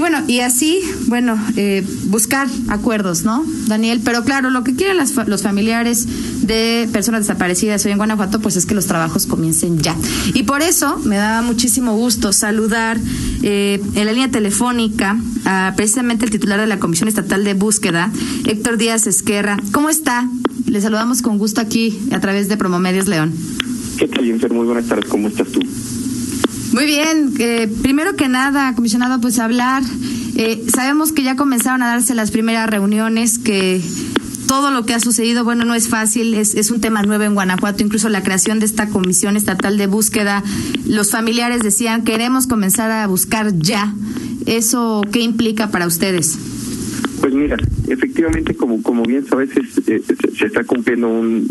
Y bueno, y así, bueno, eh, buscar acuerdos, ¿no, Daniel? Pero claro, lo que quieren las, los familiares de personas desaparecidas hoy en Guanajuato, pues es que los trabajos comiencen ya. Y por eso me da muchísimo gusto saludar eh, en la línea telefónica a precisamente el titular de la Comisión Estatal de Búsqueda, Héctor Díaz Esquerra. ¿Cómo está? Le saludamos con gusto aquí a través de Promomedios León. ¿Qué tal, Jennifer? Muy buenas tardes. ¿Cómo estás tú? Muy bien. Eh, primero que nada, comisionado, pues hablar. Eh, sabemos que ya comenzaron a darse las primeras reuniones, que todo lo que ha sucedido, bueno, no es fácil, es, es, un tema nuevo en Guanajuato, incluso la creación de esta comisión estatal de búsqueda, los familiares decían, queremos comenzar a buscar ya. ¿Eso qué implica para ustedes? Pues mira, efectivamente, como como bien sabes, eh, se está cumpliendo un,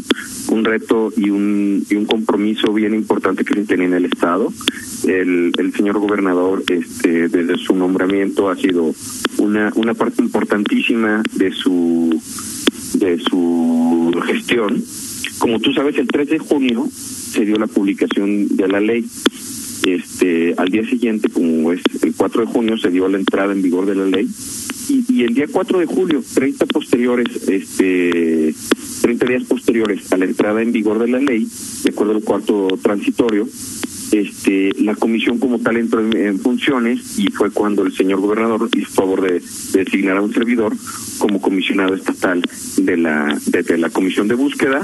un reto y un, y un compromiso bien importante que se tiene en el Estado. El, señor gobernador, este, desde su nombramiento, ha sido una, una parte importantísima de su, de su gestión. Como tú sabes, el 3 de junio se dio la publicación de la ley. Este, al día siguiente, como es el 4 de junio, se dio la entrada en vigor de la ley y, y, el día 4 de julio, 30 posteriores, este, 30 días posteriores a la entrada en vigor de la ley, de acuerdo al cuarto transitorio, este, la comisión como tal entró en, funciones y fue cuando el señor gobernador hizo favor de, de, designar a un servidor como comisionado estatal de la de, de la comisión de búsqueda.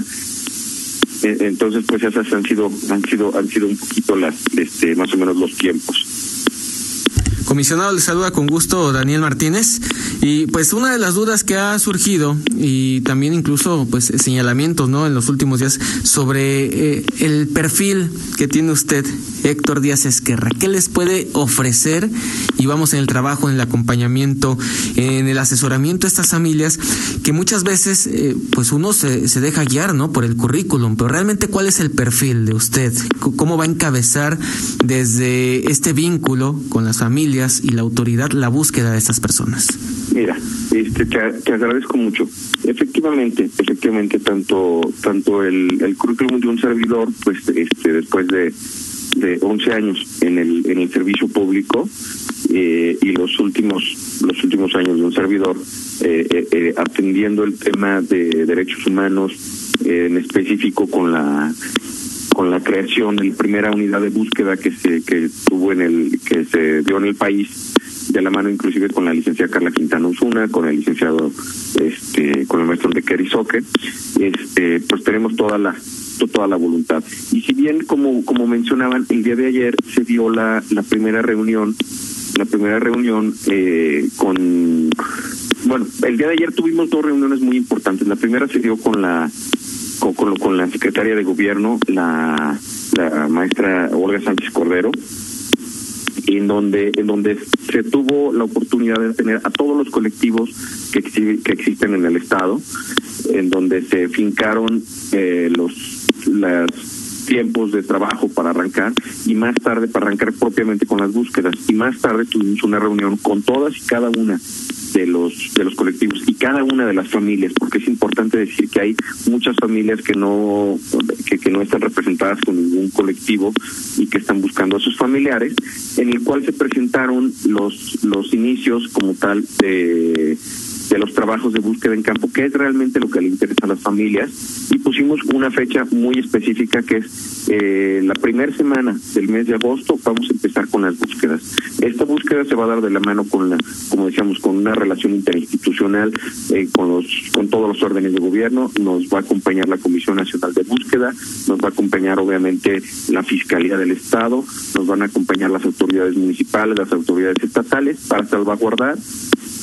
Entonces pues esas han sido han sido han sido un poquito las este más o menos los tiempos Comisionado, le saluda con gusto Daniel Martínez. Y pues una de las dudas que ha surgido y también incluso pues señalamientos no en los últimos días sobre eh, el perfil que tiene usted, Héctor Díaz Esquerra. ¿Qué les puede ofrecer? Y vamos en el trabajo, en el acompañamiento, en el asesoramiento a estas familias que muchas veces eh, pues uno se, se deja guiar no por el currículum, pero realmente cuál es el perfil de usted? ¿Cómo va a encabezar desde este vínculo con las familias? Y la autoridad la búsqueda de estas personas? Mira, este, te, agradezco mucho. Efectivamente, efectivamente, tanto tanto el, el currículum de un servidor, pues este, después de, de 11 años en el, en el servicio público eh, y los últimos los últimos años de un servidor eh, eh, eh atendiendo el tema de derechos humanos, en específico con la con la creación de la primera unidad de búsqueda que se que tuvo en el que se dio en el país de la mano inclusive con la licenciada Carla Quintana Osuna, con el licenciado este con el maestro de Kerisoke, este pues tenemos toda la toda la voluntad. Y si bien como como mencionaban el día de ayer se dio la la primera reunión la primera reunión eh, con bueno, el día de ayer tuvimos dos reuniones muy importantes. La primera se dio con la con, con, con la secretaria de gobierno, la, la maestra Olga Sánchez Cordero, en donde en donde se tuvo la oportunidad de tener a todos los colectivos que, que existen en el estado en donde se fincaron eh, los las tiempos de trabajo para arrancar y más tarde para arrancar propiamente con las búsquedas. Y más tarde tuvimos una reunión con todas y cada una de los de los colectivos y cada una de las familias porque es importante decir que hay muchas familias que no que, que no están representadas con ningún colectivo y que están buscando a sus familiares en el cual se presentaron los los inicios como tal de de los trabajos de búsqueda en campo, que es realmente lo que le interesa a las familias, y pusimos una fecha muy específica que es eh, la primera semana del mes de agosto, vamos a empezar con las búsquedas. Esta búsqueda se va a dar de la mano con la, como decíamos, con una relación interinstitucional, eh, con los, con todos los órdenes de gobierno, nos va a acompañar la Comisión Nacional de Búsqueda, nos va a acompañar obviamente la Fiscalía del Estado, nos van a acompañar las autoridades municipales, las autoridades estatales, para salvaguardar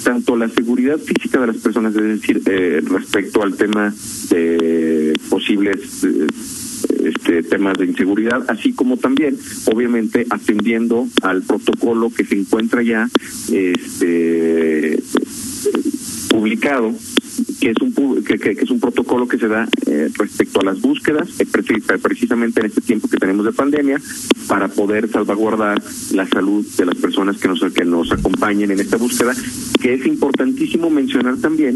tanto la seguridad física de las personas, es decir, eh, respecto al tema de posibles eh, este temas de inseguridad, así como también, obviamente, atendiendo al protocolo que se encuentra ya este publicado que es un que, que, es un protocolo que se da eh, respecto a las búsquedas eh, precisamente en este tiempo que tenemos de pandemia para poder salvaguardar la salud de las personas que nos que nos acompañen en esta búsqueda que es importantísimo mencionar también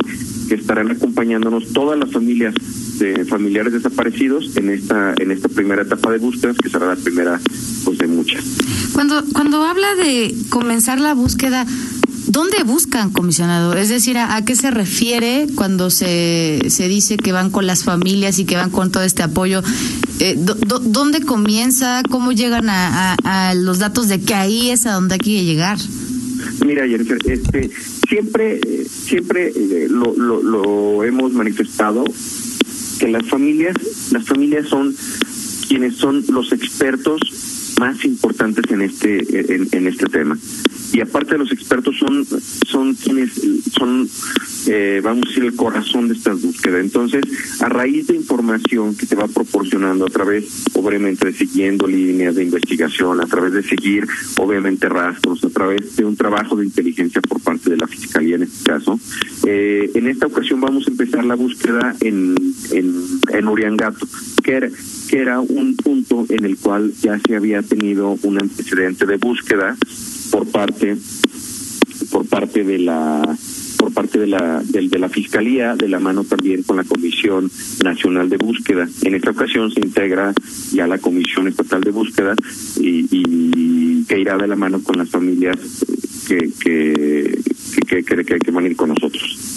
que estarán acompañándonos todas las familias de familiares desaparecidos en esta en esta primera etapa de búsquedas que será la primera pues de muchas. Cuando cuando habla de comenzar la búsqueda ¿Dónde buscan, comisionado? Es decir, ¿a, qué se refiere cuando se, se dice que van con las familias y que van con todo este apoyo? Eh, ¿Dónde comienza? ¿Cómo llegan a, los datos de que ahí es a donde hay que llegar? Mira, Jennifer, este, siempre, siempre eh, lo, lo, lo hemos manifestado que las familias, las familias son quienes son los expertos más importantes en este en, en este tema y aparte los expertos son son quienes son eh, vamos a decir el corazón de estas búsquedas. Entonces a raíz de información que te va proporcionando a través obviamente de siguiendo líneas de investigación a través de seguir obviamente rastros a través de un trabajo de inteligencia por parte de la fiscalía en este caso eh, en esta ocasión vamos a empezar la búsqueda en en, en Uriangato que era que era un punto en el cual ya se había tenido un antecedente de búsqueda por parte por parte de la por parte de la de, de, la fiscalía de la mano también con la comisión nacional de búsqueda. En esta ocasión se integra ya la comisión estatal de búsqueda y, y que irá de la mano con las familias que que que, que, que, que van a ir con nosotros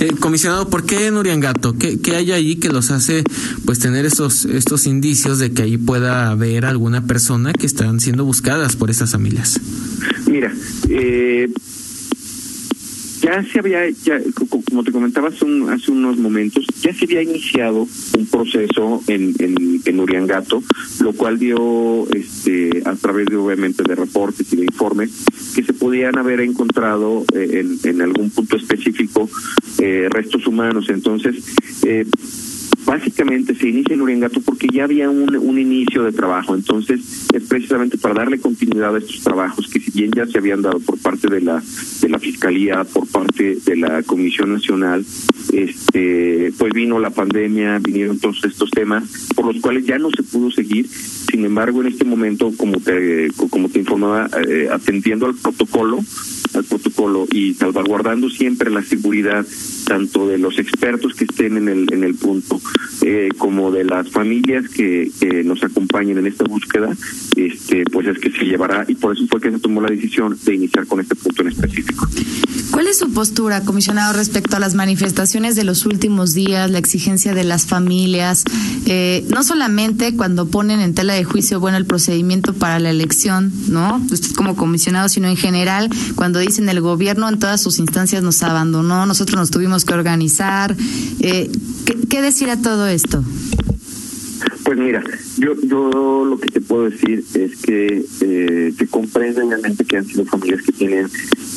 eh, comisionado, ¿por qué en Uriangato? ¿Qué, ¿Qué, hay ahí que los hace pues tener estos, estos indicios de que ahí pueda haber alguna persona que están siendo buscadas por estas familias? Mira, eh, ya se había, ya, como te comentaba hace, hace unos momentos, ya se había iniciado un proceso en, en, en, Uriangato, lo cual dio, este, a través de obviamente de reportes y de informes, que se podían haber encontrado eh, en, en algún punto específico eh, restos humanos. Entonces, eh, básicamente se inicia en Uriangato porque ya había un, un inicio de trabajo. Entonces, es precisamente para darle continuidad a estos trabajos que si bien ya se habían dado por parte de la la Fiscalía, por parte de la Comisión Nacional, este pues vino la pandemia, vinieron todos estos temas por los cuales ya no se pudo seguir. Sin embargo, en este momento, como te como te informaba, eh, atendiendo al protocolo, al protocolo y salvaguardando siempre la seguridad tanto de los expertos que estén en el en el punto eh, como de las familias que, que nos acompañen en esta búsqueda este pues es que se llevará y por eso fue que se tomó la decisión de iniciar con este punto en específico ¿Cuál es su postura, comisionado, respecto a las manifestaciones de los últimos días, la exigencia de las familias, eh, no solamente cuando ponen en tela de juicio, bueno, el procedimiento para la elección, ¿no? Usted como comisionado, sino en general, cuando dicen el gobierno en todas sus instancias nos abandonó, nosotros nos tuvimos que organizar. Eh, ¿qué, ¿Qué decir a todo esto? Pues mira, yo yo lo que te puedo decir es que eh, se comprende obviamente que han sido familias que tienen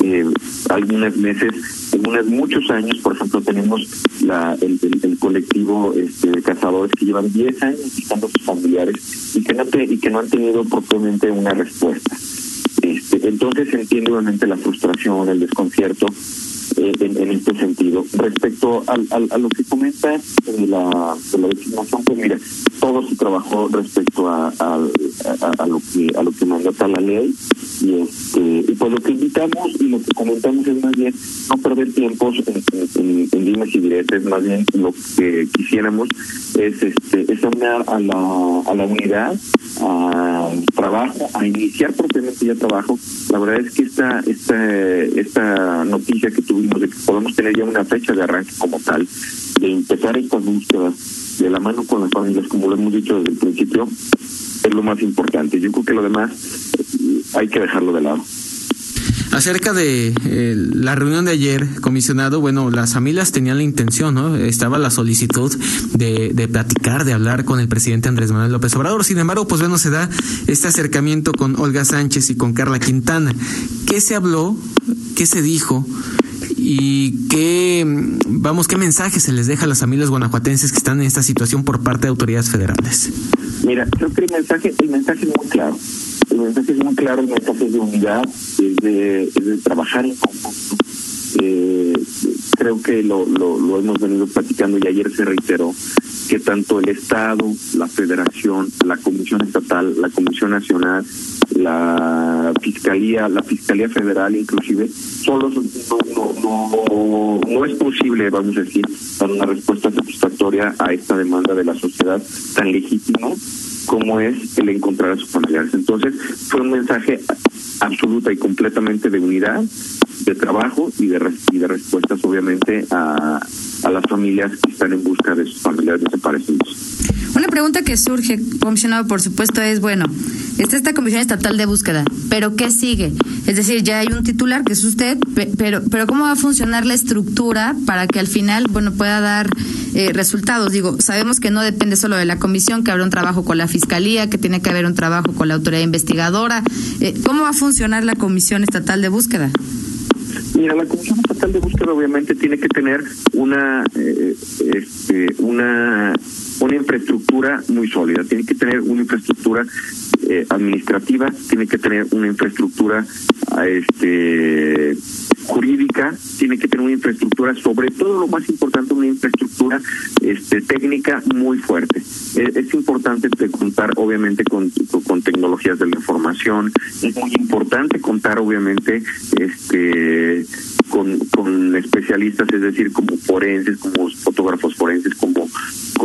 eh, algunos meses, algunos muchos años, por ejemplo tenemos la el, el, colectivo este, de cazadores que llevan 10 años buscando a sus familiares y que no te, y que no han tenido propiamente una respuesta. Este, entonces se entiende obviamente la frustración, el desconcierto eh, en, en, este sentido. Respecto al, al, a lo que comentas de la, de designación, pues mira, todo se trabajó respecto a lo que a lo que mandata la ley y este y pues lo que invitamos y lo que comentamos es más bien no perder tiempos en, en, en dimes y diretes, más bien lo que quisiéramos es este es aunar a la, a la unidad, a trabajo, a iniciar propiamente ya trabajo. La verdad es que esta esta esta noticia que tuvimos de que podemos tener ya una fecha de arranque como tal, de empezar estas búsquedas de la mano con las familias, como lo hemos dicho desde el principio, es lo más importante. Yo creo que lo demás hay que dejarlo de lado. Acerca de eh, la reunión de ayer, comisionado, bueno, las familias tenían la intención, ¿no? Estaba la solicitud de, de platicar, de hablar con el presidente Andrés Manuel López Obrador. Sin embargo, pues bueno, se da este acercamiento con Olga Sánchez y con Carla Quintana. ¿Qué se habló? ¿Qué se dijo? y qué vamos qué mensaje se les deja a las familias guanajuatenses que están en esta situación por parte de autoridades federales. Mira, creo que el mensaje el mensaje es muy claro. El mensaje es muy claro, el mensaje de unidad, es de, es de trabajar en conjunto. Eh, creo que lo, lo, lo hemos venido platicando y ayer se reiteró que tanto el Estado, la Federación, la Comisión Estatal, la Comisión Nacional, la Fiscalía, la Fiscalía Federal inclusive, solo no, no es posible, vamos a decir, dar una respuesta satisfactoria a esta demanda de la sociedad tan legítima como es el encontrar a sus familiares. Entonces, fue un mensaje absoluta y completamente de unidad, de trabajo y de, y de respuestas obviamente a, a las familias que están en busca de sus familiares desaparecidos. Una pregunta que surge, comisionado, por supuesto, es, bueno, está esta Comisión Estatal de Búsqueda, pero ¿qué sigue? Es decir, ya hay un titular que es usted, pero, pero ¿cómo va a funcionar la estructura para que al final, bueno, pueda dar eh, resultados? Digo, sabemos que no depende solo de la comisión, que habrá un trabajo con la Fiscalía, que tiene que haber un trabajo con la autoridad investigadora. Eh, ¿Cómo va a funcionar la Comisión Estatal de Búsqueda? Mira, la Comisión Estatal de Búsqueda obviamente tiene que tener una, eh, este, una, una infraestructura muy sólida, tiene que tener una infraestructura eh, administrativa, tiene que tener una infraestructura este, jurídica, tiene que tener una infraestructura, sobre todo lo más importante, una infraestructura este, técnica muy fuerte. Es, es importante contar, obviamente, con, con tecnologías de la información, es muy importante contar, obviamente, este con, con especialistas, es decir, como forenses, como fotógrafos forenses, como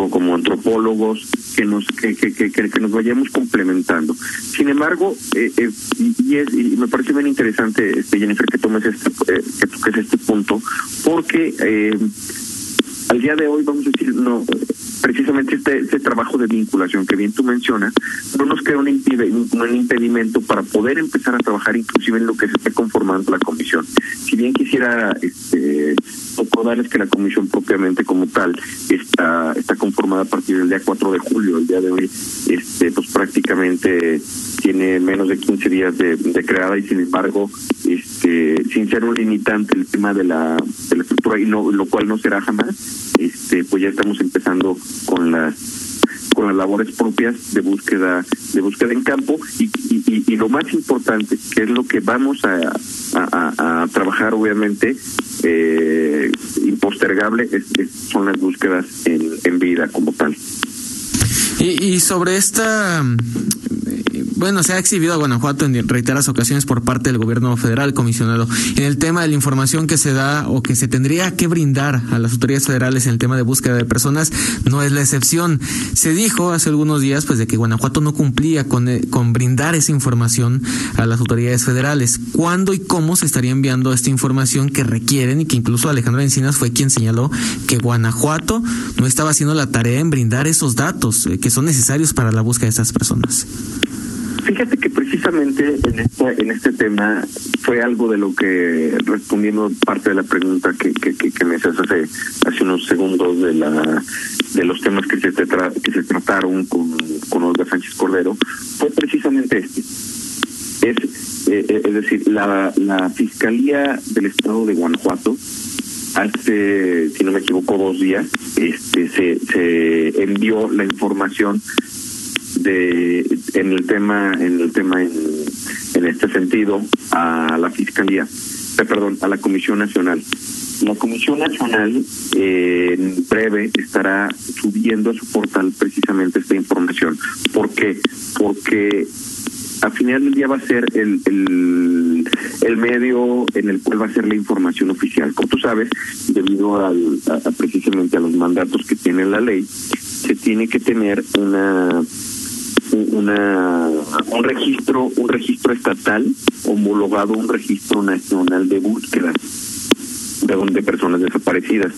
como, antropólogos, que nos que, que, que, que, nos vayamos complementando. Sin embargo, eh, eh, y, es, y me parece bien interesante, este Jennifer, que tomes este, eh, que toques este punto, porque eh, al día de hoy, vamos a decir, no precisamente este, este trabajo de vinculación que bien tú mencionas, no nos crea un, impedimento para poder empezar a trabajar inclusive en lo que se esté conformando la comisión. Si bien quisiera este, darles que la comisión propiamente como tal está está conformada a partir del día 4 de julio, el día de hoy, este pues prácticamente tiene menos de 15 días de, de creada y sin embargo, este sin ser un limitante el tema de la, de la estructura y no lo cual no será jamás, este pues ya estamos empezando con las con las labores propias de búsqueda de búsqueda en campo y, y, y lo más importante que es lo que vamos a, a, trabajar obviamente eh, impostergable es, son las búsquedas en, en vida como tal. Y sobre esta bueno, se ha exhibido a Guanajuato en reiteradas ocasiones por parte del gobierno federal, comisionado, en el tema de la información que se da o que se tendría que brindar a las autoridades federales en el tema de búsqueda de personas, no es la excepción. Se dijo hace algunos días, pues, de que Guanajuato no cumplía con, eh, con brindar esa información a las autoridades federales. ¿Cuándo y cómo se estaría enviando esta información que requieren y que incluso Alejandro Encinas fue quien señaló que Guanajuato no estaba haciendo la tarea en brindar esos datos eh, que son necesarios para la búsqueda de estas personas? Fíjate que precisamente en este, en este tema fue algo de lo que, respondiendo parte de la pregunta que, que, que, me haces hace, hace unos segundos de la de los temas que se, que se trataron con, con Olga Sánchez Cordero, fue precisamente este. Es, eh, eh, es decir, la, la Fiscalía del Estado de Guanajuato hace, si no me equivoco, dos días, este, se, se envió la información de en el tema en el tema en, en este sentido a la fiscalía eh, perdón a la comisión nacional la comisión nacional eh, en breve estará subiendo a su portal precisamente esta información ¿por qué? porque al final del día va a ser el, el, el, medio en el cual va a ser la información oficial. Como tú sabes, debido al, a, precisamente a los mandatos que tiene la ley, se tiene que tener una una un registro un registro estatal homologado un registro nacional de búsqueda de, de personas desaparecidas.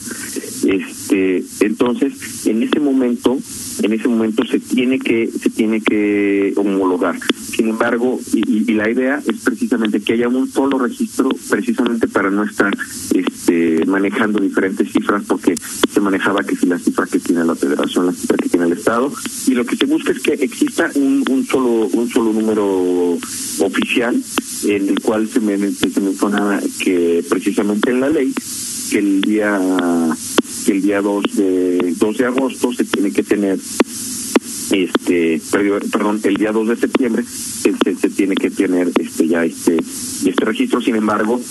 Este entonces en ese momento en ese momento se tiene que se tiene que homologar. Sin embargo y, la idea es precisamente que haya un solo registro precisamente para no estar este manejando diferentes cifras porque se manejaba que si la cifra que tiene la federación la cifra que tiene el estado y lo que se busca es que exista un, un solo un solo número oficial en el cual se, me, se menciona que precisamente en la ley que el día el día 2 de 2 de agosto se tiene que tener este perdón el día 2 de septiembre se, se, se tiene que tener este ya este este registro sin embargo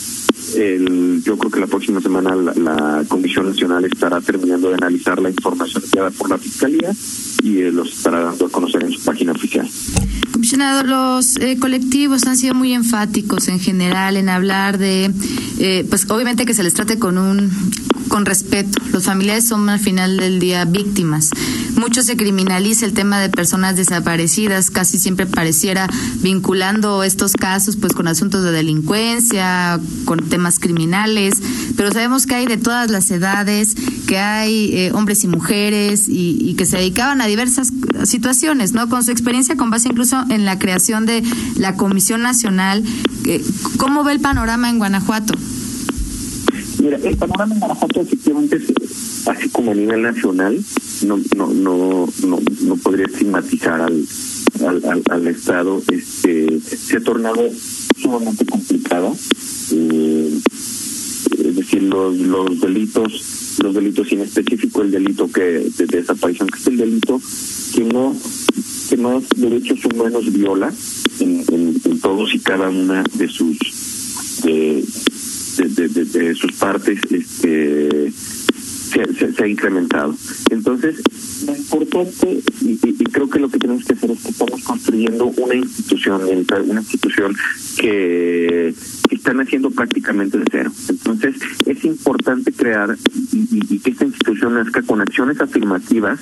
el, yo creo que la próxima semana la, la Comisión Nacional estará terminando de analizar la información enviada por la Fiscalía y eh, los estará dando a conocer en su página oficial. Comisionado, los eh, colectivos han sido muy enfáticos en general en hablar de eh, pues obviamente que se les trate con un con respeto. Los familiares son al final del día víctimas. Mucho se criminaliza el tema de personas desaparecidas, casi siempre pareciera vinculando estos casos pues con asuntos de delincuencia, con temas criminales, pero sabemos que hay de todas las edades, que hay eh, hombres y mujeres y, y, que se dedicaban a diversas situaciones, ¿no? Con su experiencia, con base incluso en la creación de la Comisión Nacional, ¿cómo ve el panorama en Guanajuato? Mira, el panorama en Guanajuato efectivamente es así como a nivel nacional, no no no no, no podría estigmatizar al, al, al, Estado, este se ha tornado sumamente complicado. Eh, es decir, los, los delitos, los delitos en específico el delito que de, desaparición, que es el delito que no que más derechos humanos viola en, en, todos y cada una de sus de, de, de, sus partes este se, ha incrementado. Entonces, lo importante, y, y, creo que lo que tenemos que hacer es que estamos construyendo una institución, una institución que, están haciendo prácticamente de cero. Entonces, es importante crear y, y, que esta institución nazca con acciones afirmativas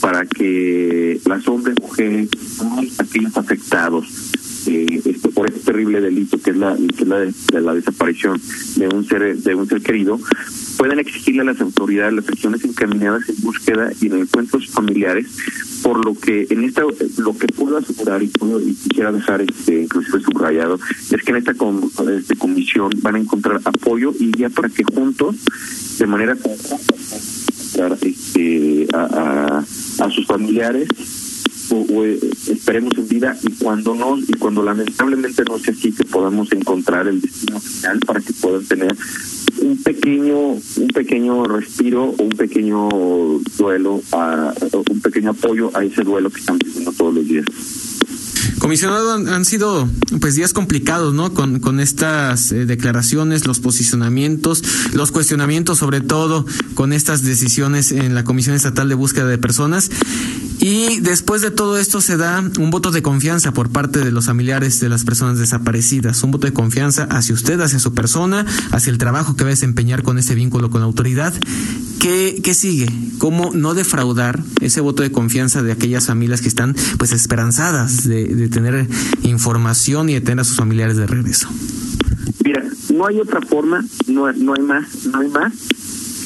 para que las hombres, mujeres, aquellos afectados, eh, esto, por este terrible delito que es la que es la, de, la desaparición de un ser de un ser querido pueden exigirle a las autoridades las acciones encaminadas en búsqueda y en encuentros familiares por lo que en esta lo que puedo asegurar y, puedo, y quisiera dejar este inclusive subrayado es que en esta com, este, comisión van a encontrar apoyo y ya para que juntos de manera conjunta este, a, a sus familiares o, o, esperemos en vida y cuando no y cuando lamentablemente no sea así que podamos encontrar el destino final para que puedan tener un pequeño un pequeño respiro o un pequeño duelo a, un pequeño apoyo a ese duelo que están viviendo todos los días Comisionado, han, han, sido pues días complicados, ¿no? Con, con estas eh, declaraciones, los posicionamientos, los cuestionamientos, sobre todo con estas decisiones en la Comisión Estatal de Búsqueda de Personas. Y después de todo esto se da un voto de confianza por parte de los familiares de las personas desaparecidas, un voto de confianza hacia usted, hacia su persona, hacia el trabajo que va a desempeñar con este vínculo con la autoridad. ¿Qué, ¿Qué sigue? ¿Cómo no defraudar ese voto de confianza de aquellas familias que están pues esperanzadas de, de tener información y de tener a sus familiares de regreso? Mira, no hay otra forma, no, no hay más, no hay más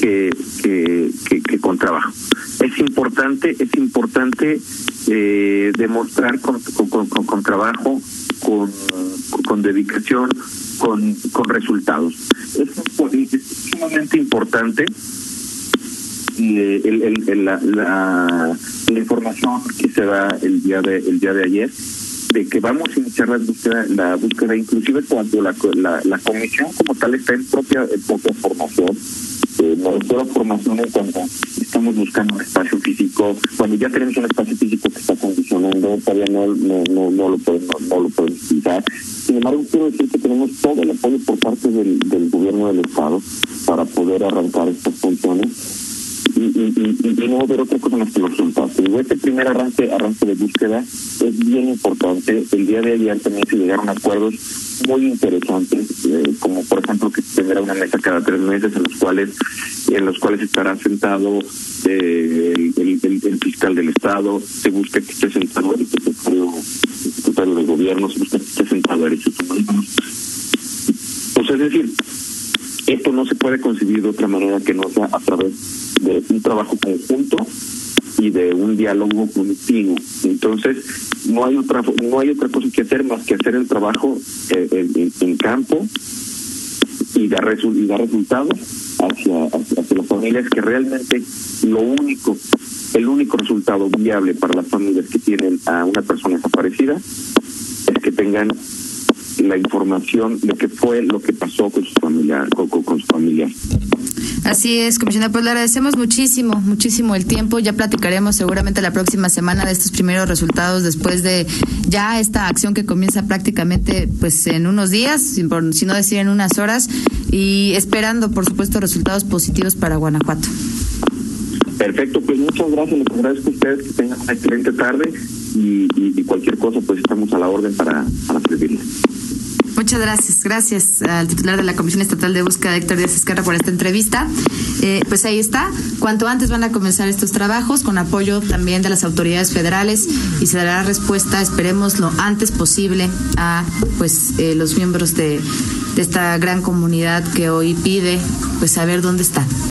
que, que, con trabajo es importante es importante eh, demostrar con, con, con, con trabajo con, con dedicación con, con resultados. Es, sumamente importante eh, la, información que se da el día de el día de ayer de que vamos a iniciar la búsqueda, la búsqueda inclusive cuando la, la, la comisión como tal está en propia, en propia formación eh, me refiero a formación en cuanto estamos buscando un espacio físico, cuando ya tenemos un espacio físico que está condicionando, todavía no, no, no, no lo podemos, no, lo podemos utilizar. Sin embargo, quiero decir que tenemos todo el apoyo por parte del gobierno del Estado para poder arrancar estas funciones y, y, y, y, no ver otra cosa más que los este primer arranque, arranque de búsqueda es bien importante. El día de ayer también se llegaron acuerdos muy interesantes, eh, como por ejemplo que tendrá una mesa cada tres meses en los cuales en los cuales estará sentado eh, el, el, el, el, fiscal del estado, se busca que esté sentado el secretario, el secretario de gobierno, se busca que esté sentado derechos humanos. Pues es decir, esto no se puede concebir de otra manera que no sea a través de un trabajo conjunto y de un diálogo continuo. Entonces, no hay otra no hay otra cosa que hacer más que hacer el trabajo eh, en, en, campo y dar, resu y dar resultados hacia, hacia, hacia las familias que realmente lo único el único resultado viable para las familias que tienen a una persona desaparecida es que tengan la información de qué fue lo que pasó con sus familiares, con, con, sus familiares. Así es, comisionada, pues le agradecemos muchísimo, muchísimo el tiempo. Ya platicaremos seguramente la próxima semana de estos primeros resultados después de ya esta acción que comienza prácticamente pues en unos días, si, por, si no decir en unas horas, y esperando, por supuesto, resultados positivos para Guanajuato. Perfecto, pues muchas gracias, les agradezco a ustedes que tengan una excelente tarde y, y, y cualquier cosa pues estamos a la orden para, para servirles. Muchas gracias. Gracias al titular de la Comisión Estatal de Búsqueda, Héctor Díaz Esquerra, por esta entrevista. Eh, pues ahí está. Cuanto antes van a comenzar estos trabajos, con apoyo también de las autoridades federales, y se dará respuesta, esperemos, lo antes posible a pues eh, los miembros de, de esta gran comunidad que hoy pide pues saber dónde están.